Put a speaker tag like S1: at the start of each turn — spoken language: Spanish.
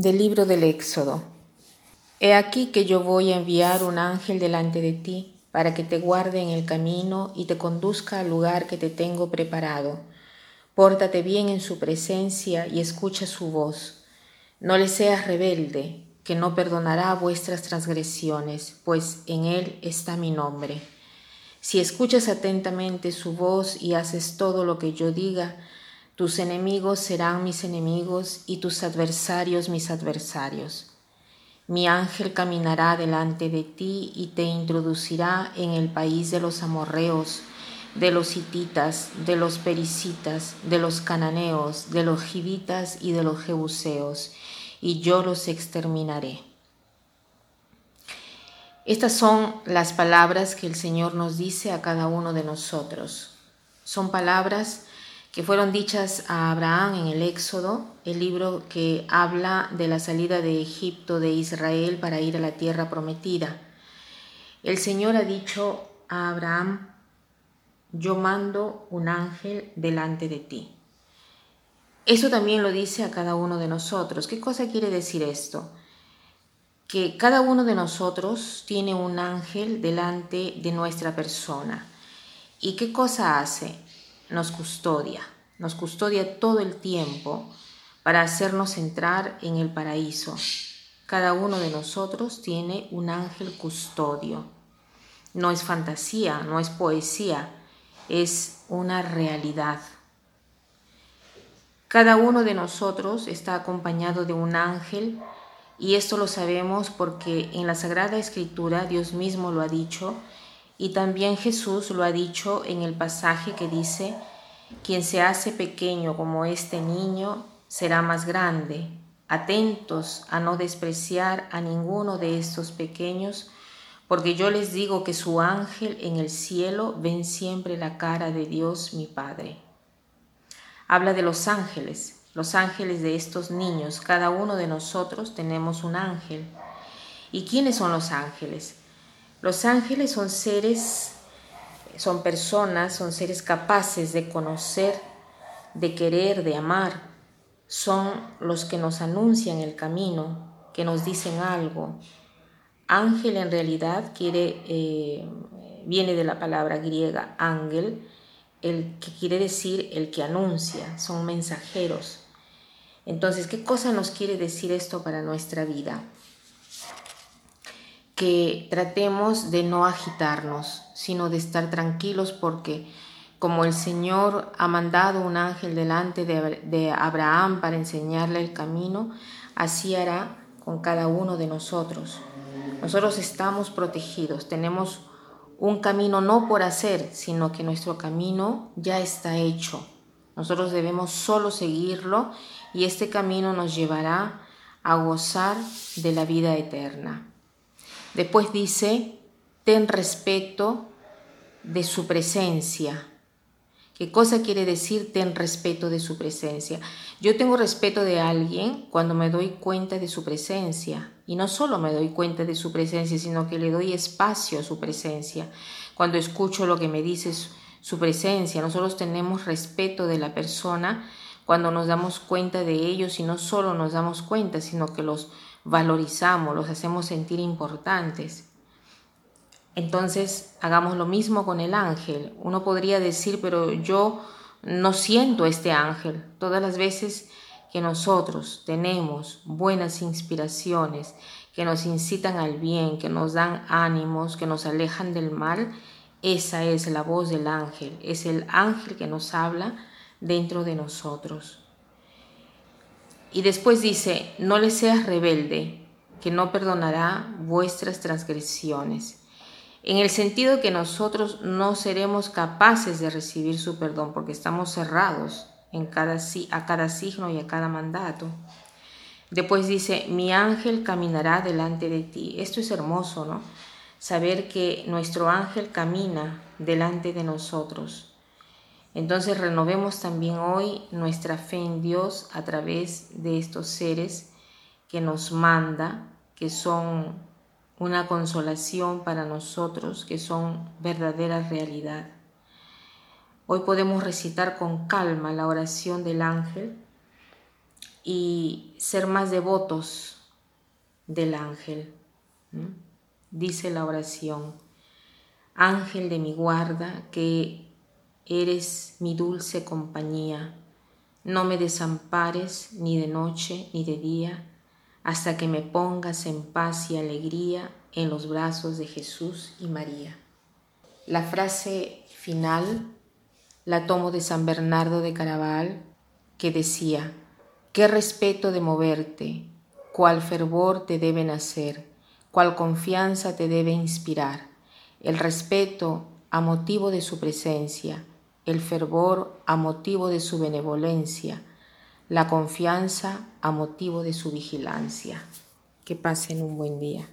S1: Del libro del Éxodo. He aquí que yo voy a enviar un ángel delante de ti para que te guarde en el camino y te conduzca al lugar que te tengo preparado. Pórtate bien en su presencia y escucha su voz. No le seas rebelde, que no perdonará vuestras transgresiones, pues en él está mi nombre. Si escuchas atentamente su voz y haces todo lo que yo diga, tus enemigos serán mis enemigos y tus adversarios mis adversarios. Mi ángel caminará delante de ti y te introducirá en el país de los amorreos, de los hititas, de los pericitas, de los cananeos, de los gibitas y de los jebuseos, y yo los exterminaré. Estas son las palabras que el Señor nos dice a cada uno de nosotros. Son palabras que fueron dichas a Abraham en el Éxodo, el libro que habla de la salida de Egipto de Israel para ir a la tierra prometida. El Señor ha dicho a Abraham, yo mando un ángel delante de ti. Eso también lo dice a cada uno de nosotros. ¿Qué cosa quiere decir esto? Que cada uno de nosotros tiene un ángel delante de nuestra persona. ¿Y qué cosa hace? Nos custodia, nos custodia todo el tiempo para hacernos entrar en el paraíso. Cada uno de nosotros tiene un ángel custodio. No es fantasía, no es poesía, es una realidad. Cada uno de nosotros está acompañado de un ángel y esto lo sabemos porque en la Sagrada Escritura Dios mismo lo ha dicho y también Jesús lo ha dicho en el pasaje que dice, quien se hace pequeño como este niño será más grande. Atentos a no despreciar a ninguno de estos pequeños, porque yo les digo que su ángel en el cielo ven siempre la cara de Dios mi Padre. Habla de los ángeles, los ángeles de estos niños. Cada uno de nosotros tenemos un ángel. ¿Y quiénes son los ángeles? Los ángeles son seres, son personas, son seres capaces de conocer, de querer, de amar. Son los que nos anuncian el camino, que nos dicen algo. Ángel en realidad quiere, eh, viene de la palabra griega ángel, el que quiere decir el que anuncia, son mensajeros. Entonces, ¿qué cosa nos quiere decir esto para nuestra vida? Que tratemos de no agitarnos, sino de estar tranquilos porque como el Señor ha mandado un ángel delante de, Abraham para enseñarle el camino, así hará con cada uno de nosotros. Nosotros estamos protegidos, tenemos un camino no por hacer, sino que nuestro camino ya está hecho. Nosotros debemos solo seguirlo y este camino nos llevará a gozar de la vida eterna. Después dice, ten respeto de su presencia. ¿Qué cosa quiere decir ten respeto de su presencia? Yo tengo respeto de alguien cuando me doy cuenta de su presencia. Y no solo me doy cuenta de su presencia, sino que le doy espacio a su presencia. Cuando escucho lo que me dice su presencia, nosotros tenemos respeto de la persona cuando nos damos cuenta de ellos y no solo nos damos cuenta, sino que los valorizamos, los hacemos sentir importantes. Entonces, hagamos lo mismo con el ángel. Uno podría decir, pero yo no siento este ángel. Todas las veces que nosotros tenemos buenas inspiraciones, que nos incitan al bien, que nos dan ánimos, que nos alejan del mal, esa es la voz del ángel, es el ángel que nos habla dentro de nosotros. Y después dice, no le seas rebelde, que no perdonará vuestras transgresiones. En el sentido que nosotros no seremos capaces de recibir su perdón porque estamos cerrados en cada, a cada signo y a cada mandato. Después dice, mi ángel caminará delante de ti. Esto es hermoso, ¿no? Saber que nuestro ángel camina delante de nosotros. Entonces renovemos también hoy nuestra fe en Dios a través de estos seres que nos manda, que son una consolación para nosotros, que son verdadera realidad. Hoy podemos recitar con calma la oración del ángel y ser más devotos del ángel. Dice la oración, Ángel de mi guarda, que eres mi dulce compañía, no me desampares ni de noche ni de día, hasta que me pongas en paz y alegría en los brazos de Jesús y María. La frase final la tomo de San Bernardo de Caraval, que decía, qué respeto de moverte, cuál fervor te debe nacer, cuál confianza te debe inspirar, el respeto a motivo de su presencia, el fervor a motivo de su benevolencia, la confianza a motivo de su vigilancia. Que pasen un buen día.